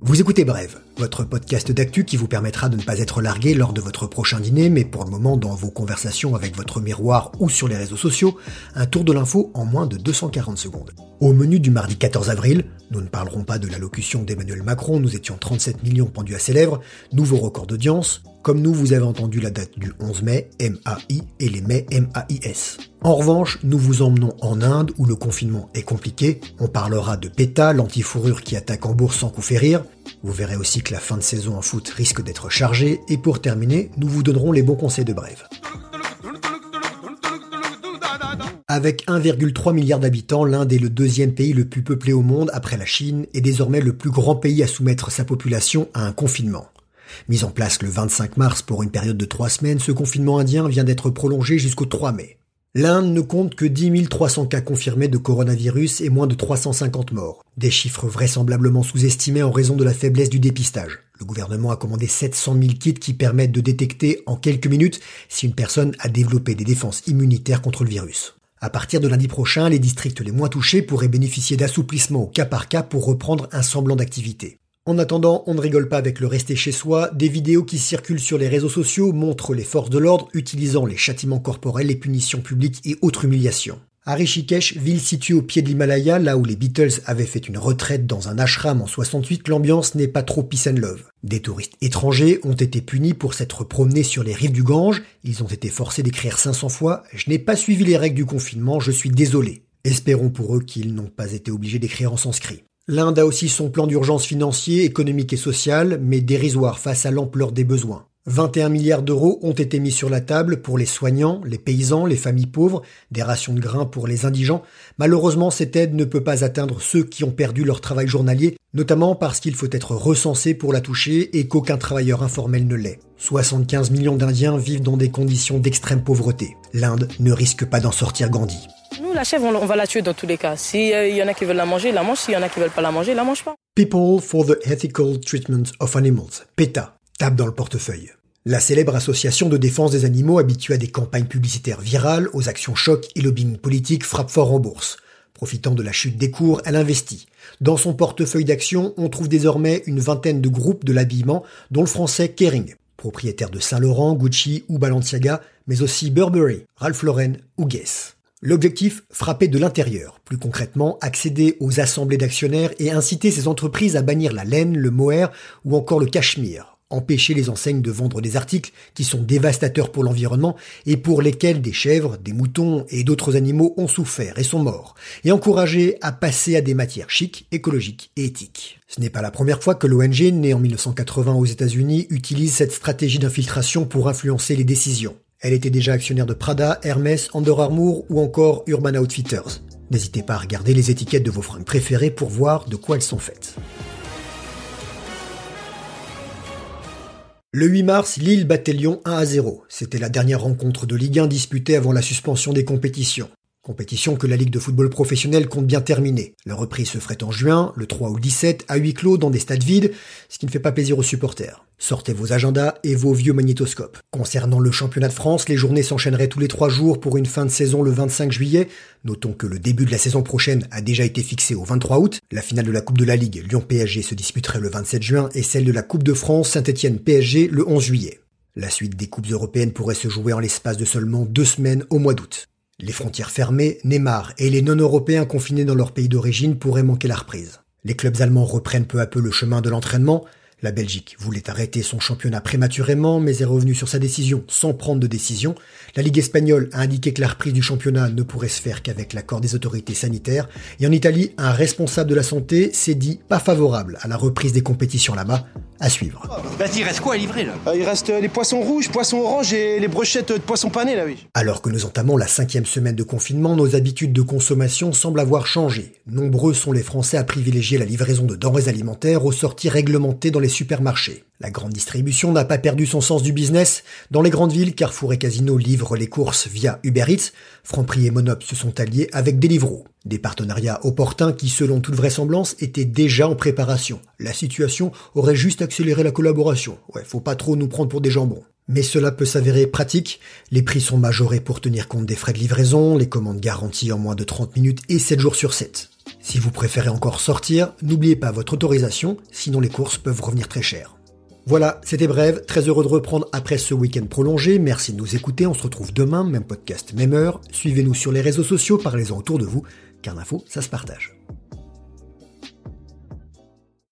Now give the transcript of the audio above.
Vous écoutez Brève, votre podcast d'actu qui vous permettra de ne pas être largué lors de votre prochain dîner, mais pour le moment dans vos conversations avec votre miroir ou sur les réseaux sociaux, un tour de l'info en moins de 240 secondes. Au menu du mardi 14 avril, nous ne parlerons pas de l'allocution d'Emmanuel Macron, nous étions 37 millions pendus à ses lèvres, nouveau record d'audience, comme nous vous avez entendu la date du 11 mai, MAI, et les mai MAIS. En revanche, nous vous emmenons en Inde où le confinement est compliqué. On parlera de PETA, l'antifourrure qui attaque en bourse sans coup férir. Vous verrez aussi que la fin de saison en foot risque d'être chargée. Et pour terminer, nous vous donnerons les bons conseils de brève. Avec 1,3 milliard d'habitants, l'Inde est le deuxième pays le plus peuplé au monde après la Chine et désormais le plus grand pays à soumettre sa population à un confinement. Mis en place le 25 mars pour une période de trois semaines, ce confinement indien vient d'être prolongé jusqu'au 3 mai. L'Inde ne compte que 10 300 cas confirmés de coronavirus et moins de 350 morts. Des chiffres vraisemblablement sous-estimés en raison de la faiblesse du dépistage. Le gouvernement a commandé 700 000 kits qui permettent de détecter en quelques minutes si une personne a développé des défenses immunitaires contre le virus. À partir de lundi prochain, les districts les moins touchés pourraient bénéficier d'assouplissements au cas par cas pour reprendre un semblant d'activité. En attendant, on ne rigole pas avec le rester chez soi. Des vidéos qui circulent sur les réseaux sociaux montrent les forces de l'ordre utilisant les châtiments corporels, les punitions publiques et autres humiliations. À Rishikesh, ville située au pied de l'Himalaya, là où les Beatles avaient fait une retraite dans un ashram en 68, l'ambiance n'est pas trop peace and love. Des touristes étrangers ont été punis pour s'être promenés sur les rives du Gange. Ils ont été forcés d'écrire 500 fois « Je n'ai pas suivi les règles du confinement, je suis désolé ». Espérons pour eux qu'ils n'ont pas été obligés d'écrire en sanskrit. L'Inde a aussi son plan d'urgence financier, économique et social, mais dérisoire face à l'ampleur des besoins. 21 milliards d'euros ont été mis sur la table pour les soignants, les paysans, les familles pauvres, des rations de grains pour les indigents. Malheureusement, cette aide ne peut pas atteindre ceux qui ont perdu leur travail journalier, notamment parce qu'il faut être recensé pour la toucher et qu'aucun travailleur informel ne l'est. 75 millions d'Indiens vivent dans des conditions d'extrême pauvreté. L'Inde ne risque pas d'en sortir grandi. La chèvre, on, va la tuer dans tous les cas. S'il euh, y en a qui veulent la manger, la mangent. S'il y en a qui veulent pas la manger, la mangent pas. People for the Ethical Treatment of Animals, PETA, tape dans le portefeuille. La célèbre association de défense des animaux habituée à des campagnes publicitaires virales, aux actions choc et lobbying politique frappe fort en bourse. Profitant de la chute des cours, elle investit. Dans son portefeuille d'actions, on trouve désormais une vingtaine de groupes de l'habillement, dont le français Kering, propriétaire de Saint-Laurent, Gucci ou Balenciaga, mais aussi Burberry, Ralph Lauren ou Guess. L'objectif, frapper de l'intérieur, plus concrètement accéder aux assemblées d'actionnaires et inciter ces entreprises à bannir la laine, le mohair ou encore le cachemire, empêcher les enseignes de vendre des articles qui sont dévastateurs pour l'environnement et pour lesquels des chèvres, des moutons et d'autres animaux ont souffert et sont morts, et encourager à passer à des matières chics, écologiques et éthiques. Ce n'est pas la première fois que l'ONG, née en 1980 aux États-Unis, utilise cette stratégie d'infiltration pour influencer les décisions. Elle était déjà actionnaire de Prada, Hermès, Under Armour ou encore Urban Outfitters. N'hésitez pas à regarder les étiquettes de vos fringues préférées pour voir de quoi elles sont faites. Le 8 mars, Lille battait Lyon 1 à 0. C'était la dernière rencontre de Ligue 1 disputée avant la suspension des compétitions. Compétition que la Ligue de football professionnel compte bien terminer. La reprise se ferait en juin, le 3 ou le 17, à huis clos dans des stades vides, ce qui ne fait pas plaisir aux supporters. Sortez vos agendas et vos vieux magnétoscopes. Concernant le championnat de France, les journées s'enchaîneraient tous les trois jours pour une fin de saison le 25 juillet. Notons que le début de la saison prochaine a déjà été fixé au 23 août. La finale de la Coupe de la Ligue Lyon-PSG se disputerait le 27 juin et celle de la Coupe de France Saint-Étienne-PSG le 11 juillet. La suite des coupes européennes pourrait se jouer en l'espace de seulement deux semaines au mois d'août. Les frontières fermées, Neymar et les non-européens confinés dans leur pays d'origine pourraient manquer la reprise. Les clubs allemands reprennent peu à peu le chemin de l'entraînement, la Belgique voulait arrêter son championnat prématurément, mais est revenue sur sa décision sans prendre de décision. La Ligue espagnole a indiqué que la reprise du championnat ne pourrait se faire qu'avec l'accord des autorités sanitaires. Et en Italie, un responsable de la santé s'est dit pas favorable à la reprise des compétitions là-bas. À suivre. Bah, il reste quoi à livrer là euh, Il reste les poissons rouges, poissons oranges et les brochettes de poissons panés là, oui. Alors que nous entamons la cinquième semaine de confinement, nos habitudes de consommation semblent avoir changé. Nombreux sont les Français à privilégier la livraison de denrées alimentaires aux sorties réglementées dans les supermarchés. La grande distribution n'a pas perdu son sens du business. Dans les grandes villes, Carrefour et Casino livrent les courses via Uber Eats. Franprix et Monop se sont alliés avec Deliveroo. Des partenariats opportuns qui, selon toute vraisemblance, étaient déjà en préparation. La situation aurait juste accéléré la collaboration. Ouais, faut pas trop nous prendre pour des jambons. Mais cela peut s'avérer pratique. Les prix sont majorés pour tenir compte des frais de livraison, les commandes garanties en moins de 30 minutes et 7 jours sur 7. Si vous préférez encore sortir, n'oubliez pas votre autorisation, sinon les courses peuvent revenir très chères. Voilà, c'était bref, très heureux de reprendre après ce week-end prolongé, merci de nous écouter, on se retrouve demain, même podcast, même heure, suivez-nous sur les réseaux sociaux, parlez-en autour de vous, car l'info, ça se partage.